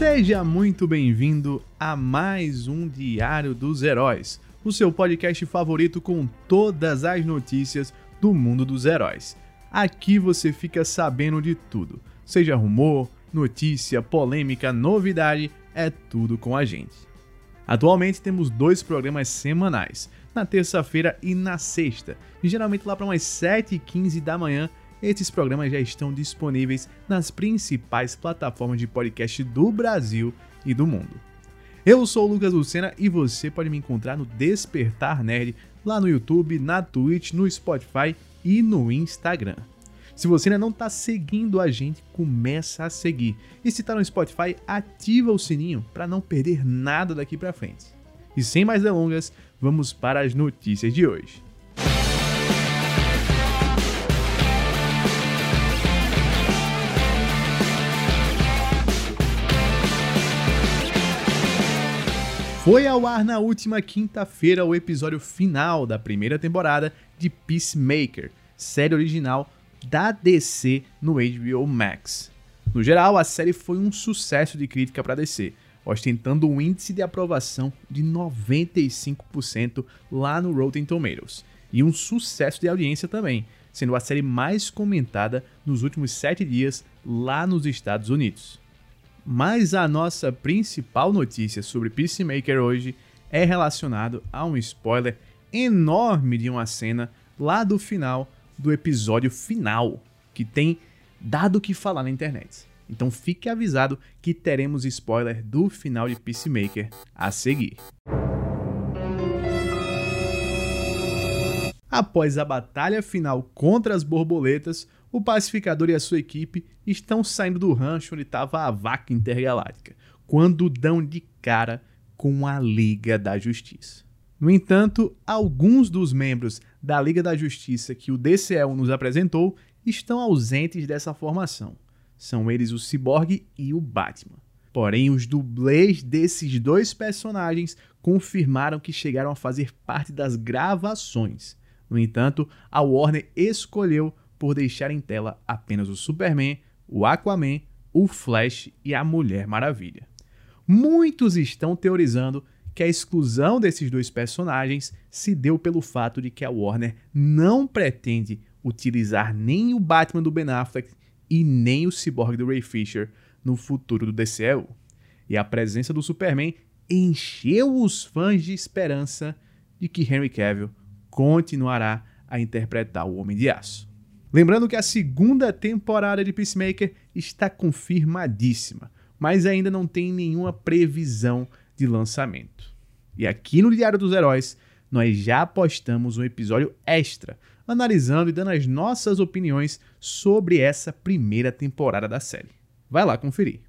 Seja muito bem-vindo a mais um Diário dos Heróis, o seu podcast favorito com todas as notícias do mundo dos heróis. Aqui você fica sabendo de tudo, seja rumor, notícia, polêmica, novidade, é tudo com a gente. Atualmente temos dois programas semanais, na terça-feira e na sexta, e geralmente lá para umas 7h15 da manhã esses programas já estão disponíveis nas principais plataformas de podcast do Brasil e do mundo. Eu sou o Lucas Lucena e você pode me encontrar no Despertar Nerd lá no YouTube, na Twitch, no Spotify e no Instagram. Se você ainda não está seguindo a gente, começa a seguir. E se está no Spotify, ativa o sininho para não perder nada daqui para frente. E sem mais delongas, vamos para as notícias de hoje. Foi ao ar na última quinta-feira o episódio final da primeira temporada de Peacemaker, série original da DC no HBO Max. No geral, a série foi um sucesso de crítica para DC, ostentando um índice de aprovação de 95% lá no Rotten Tomatoes, e um sucesso de audiência também, sendo a série mais comentada nos últimos 7 dias lá nos Estados Unidos. Mas a nossa principal notícia sobre Peacemaker hoje é relacionado a um spoiler enorme de uma cena lá do final do episódio final, que tem dado o que falar na internet. Então fique avisado que teremos spoiler do final de Peacemaker a seguir. Após a batalha final contra as borboletas, o pacificador e a sua equipe estão saindo do rancho onde estava a vaca intergaláctica, quando dão de cara com a Liga da Justiça. No entanto, alguns dos membros da Liga da Justiça que o DCL nos apresentou estão ausentes dessa formação. São eles o Cyborg e o Batman. Porém, os dublês desses dois personagens confirmaram que chegaram a fazer parte das gravações. No entanto, a Warner escolheu por deixar em tela apenas o Superman, o Aquaman, o Flash e a Mulher Maravilha. Muitos estão teorizando que a exclusão desses dois personagens se deu pelo fato de que a Warner não pretende utilizar nem o Batman do Ben Affleck e nem o Cyborg do Ray Fisher no futuro do DCU. E a presença do Superman encheu os fãs de esperança de que Henry Cavill continuará a interpretar o Homem de Aço. Lembrando que a segunda temporada de Peacemaker está confirmadíssima, mas ainda não tem nenhuma previsão de lançamento. E aqui no Diário dos Heróis, nós já postamos um episódio extra, analisando e dando as nossas opiniões sobre essa primeira temporada da série. Vai lá conferir.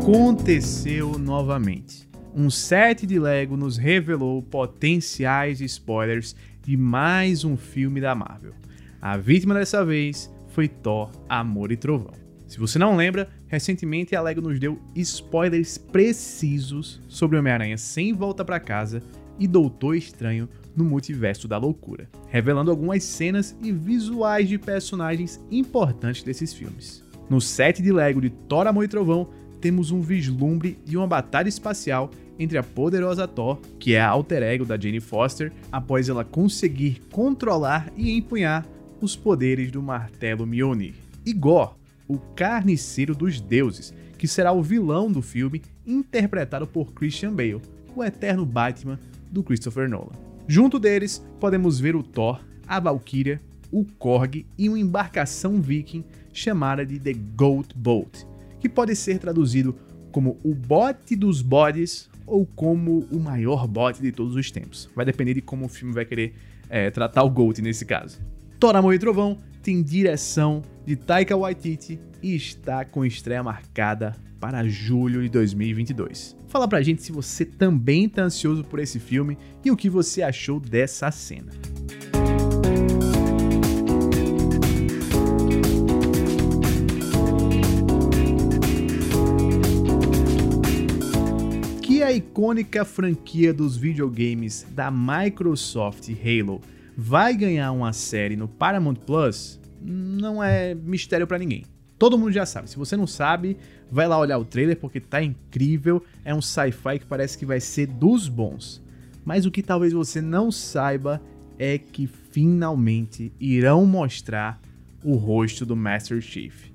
Aconteceu novamente. Um set de Lego nos revelou potenciais spoilers de mais um filme da Marvel. A vítima dessa vez foi Thor, Amor e Trovão. Se você não lembra, recentemente a Lego nos deu spoilers precisos sobre Homem-Aranha sem volta para casa e Doutor Estranho no Multiverso da Loucura, revelando algumas cenas e visuais de personagens importantes desses filmes. No set de Lego de Thor, Amor e Trovão, temos um vislumbre de uma batalha espacial entre a poderosa Thor, que é a alter ego da Jane Foster, após ela conseguir controlar e empunhar os poderes do martelo Mjolnir, e Gore, o carniceiro dos deuses, que será o vilão do filme, interpretado por Christian Bale, o eterno Batman do Christopher Nolan. Junto deles, podemos ver o Thor, a Valkyria, o Korg e uma embarcação viking chamada de The Goat Boat, que pode ser traduzido como o bote dos bodes ou como o maior bote de todos os tempos. Vai depender de como o filme vai querer é, tratar o Gold nesse caso. Thor, Amor e Trovão tem direção de Taika Waititi e está com estreia marcada para julho de 2022. Fala pra gente se você também tá ansioso por esse filme e o que você achou dessa cena. A icônica franquia dos videogames da Microsoft Halo vai ganhar uma série no Paramount Plus não é mistério para ninguém. Todo mundo já sabe. Se você não sabe, vai lá olhar o trailer porque tá incrível. É um sci-fi que parece que vai ser dos bons. Mas o que talvez você não saiba é que finalmente irão mostrar o rosto do Master Chief.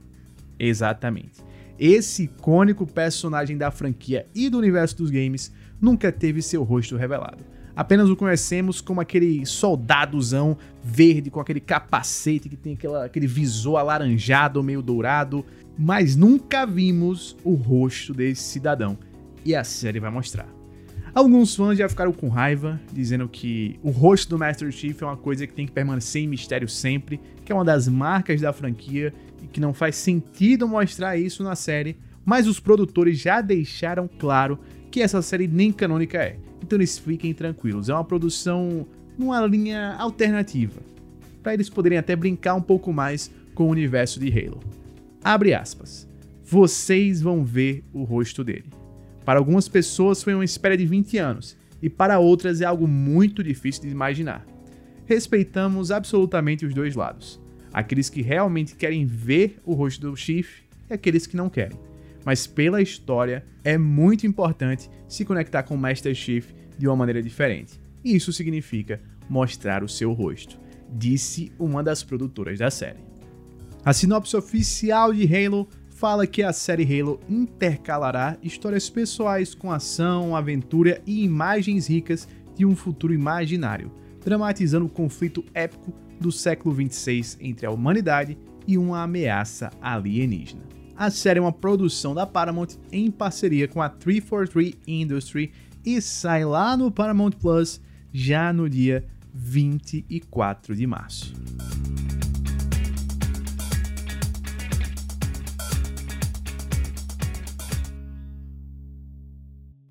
Exatamente. Esse icônico personagem da franquia e do universo dos games nunca teve seu rosto revelado. Apenas o conhecemos como aquele soldadozão verde com aquele capacete que tem aquela, aquele visor alaranjado, meio dourado, mas nunca vimos o rosto desse cidadão. E a série vai mostrar. Alguns fãs já ficaram com raiva, dizendo que o rosto do Master Chief é uma coisa que tem que permanecer em mistério sempre, que é uma das marcas da franquia e que não faz sentido mostrar isso na série, mas os produtores já deixaram claro que essa série nem canônica é. Então eles fiquem tranquilos, é uma produção numa linha alternativa, para eles poderem até brincar um pouco mais com o universo de Halo. Abre aspas. Vocês vão ver o rosto dele. Para algumas pessoas foi uma espera de 20 anos, e para outras é algo muito difícil de imaginar. Respeitamos absolutamente os dois lados. Aqueles que realmente querem ver o rosto do Chief e aqueles que não querem. Mas pela história, é muito importante se conectar com o Master Chief de uma maneira diferente. E isso significa mostrar o seu rosto, disse uma das produtoras da série. A sinopse oficial de Halo fala que a série Halo intercalará histórias pessoais com ação, aventura e imagens ricas de um futuro imaginário, dramatizando o conflito épico do século 26 entre a humanidade e uma ameaça alienígena. A série é uma produção da Paramount em parceria com a 343 Industry e sai lá no Paramount Plus já no dia 24 de março.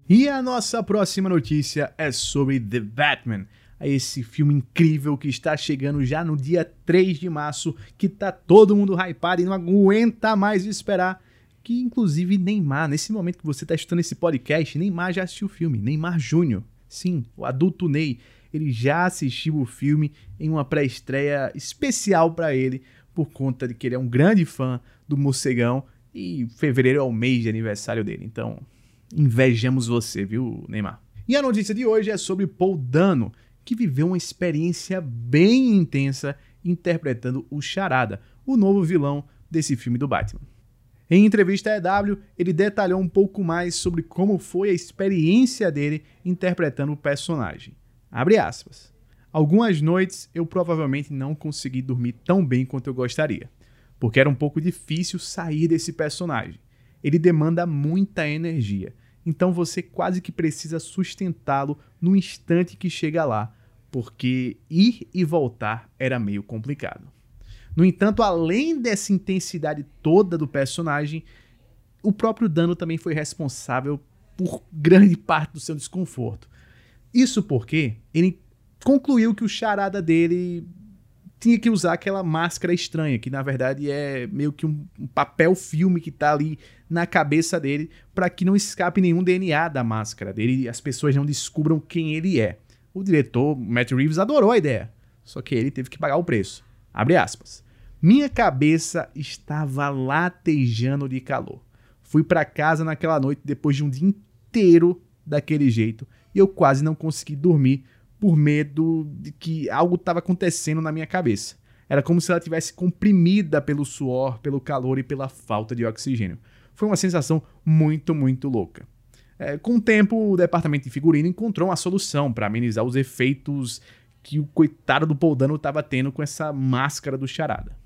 E a nossa próxima notícia é sobre The Batman, esse filme incrível que está chegando já no dia 3 de março, que tá todo mundo hypado e não aguenta mais esperar. Que inclusive Neymar, nesse momento que você está estudando esse podcast, Neymar já assistiu o filme, Neymar Júnior. Sim, o adulto Ney, ele já assistiu o filme em uma pré-estreia especial para ele, por conta de que ele é um grande fã do Morcegão e fevereiro é o mês de aniversário dele. Então, Invejamos você, viu, Neymar? E a notícia de hoje é sobre Paul Dano, que viveu uma experiência bem intensa interpretando o Charada, o novo vilão desse filme do Batman. Em entrevista à EW, ele detalhou um pouco mais sobre como foi a experiência dele interpretando o personagem. Abre aspas. Algumas noites eu provavelmente não consegui dormir tão bem quanto eu gostaria, porque era um pouco difícil sair desse personagem. Ele demanda muita energia então você quase que precisa sustentá-lo no instante que chega lá, porque ir e voltar era meio complicado. No entanto, além dessa intensidade toda do personagem, o próprio Dano também foi responsável por grande parte do seu desconforto. Isso porque ele concluiu que o charada dele tinha que usar aquela máscara estranha, que na verdade é meio que um, papel filme que tá ali na cabeça dele, para que não escape nenhum DNA da máscara dele e as pessoas não descubram quem ele é. O diretor, Matt Reeves, adorou a ideia, só que ele teve que pagar o preço. Abre aspas. Minha cabeça estava latejando de calor. Fui para casa naquela noite depois de um dia inteiro daquele jeito e eu quase não consegui dormir por medo de que algo estava acontecendo na minha cabeça. Era como se ela tivesse comprimida pelo suor, pelo calor e pela falta de oxigênio. Foi uma sensação muito, muito louca. É, com o tempo, o departamento de figurino encontrou uma solução para amenizar os efeitos que o coitado do Poldano estava tendo com essa máscara do charada.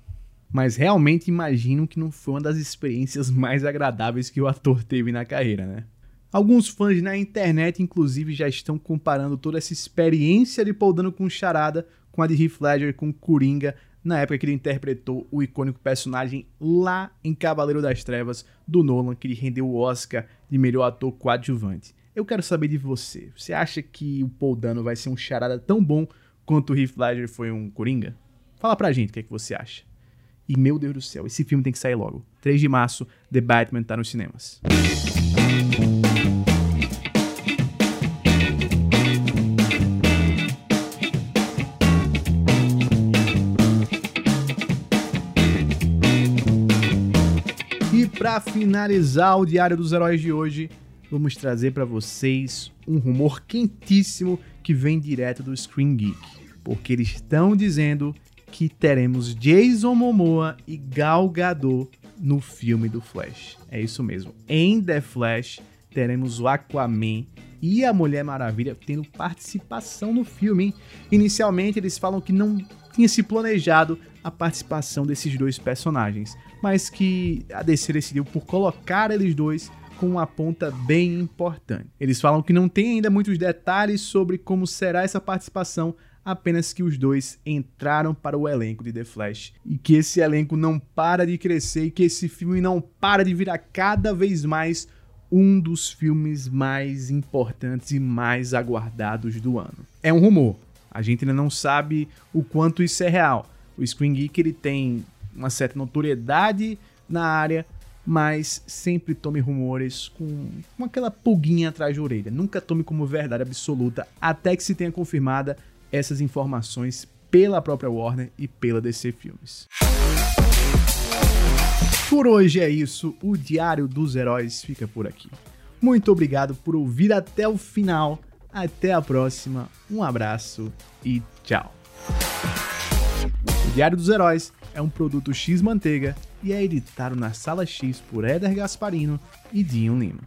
Mas realmente imagino que não foi uma das experiências mais agradáveis que o ator teve na carreira, né? Alguns fãs na internet, inclusive, já estão comparando toda essa experiência de Paul Dano com Charada com a de Heath Ledger com Coringa, na época que ele interpretou o icônico personagem lá em Cavaleiro das Trevas, do Nolan, que lhe rendeu o Oscar de melhor ator coadjuvante. Eu quero saber de você. Você acha que o Paul Dano vai ser um charada tão bom quanto o Heath Ledger foi um Coringa? Fala pra gente o que, é que você acha. E meu Deus do céu, esse filme tem que sair logo. 3 de março, The Batman tá nos cinemas. Para finalizar o Diário dos Heróis de hoje, vamos trazer para vocês um rumor quentíssimo que vem direto do Screen Geek, porque eles estão dizendo que teremos Jason Momoa e Gal Gadot no filme do Flash. É isso mesmo. Em The Flash teremos o Aquaman e a Mulher Maravilha tendo participação no filme. Hein? Inicialmente eles falam que não tinha se planejado a participação desses dois personagens, mas que a DC decidiu por colocar eles dois com uma ponta bem importante. Eles falam que não tem ainda muitos detalhes sobre como será essa participação, apenas que os dois entraram para o elenco de The Flash e que esse elenco não para de crescer e que esse filme não para de virar cada vez mais um dos filmes mais importantes e mais aguardados do ano. É um rumor, a gente ainda não sabe o quanto isso é real. O Screen Geek ele tem uma certa notoriedade na área, mas sempre tome rumores com, com aquela pulguinha atrás da orelha. Nunca tome como verdade absoluta até que se tenha confirmada essas informações pela própria Warner e pela DC Filmes. Por hoje é isso, o Diário dos Heróis fica por aqui. Muito obrigado por ouvir até o final. Até a próxima, um abraço e tchau. O Diário dos Heróis é um produto X Manteiga e é editado na Sala X por Éder Gasparino e Dinho Lima.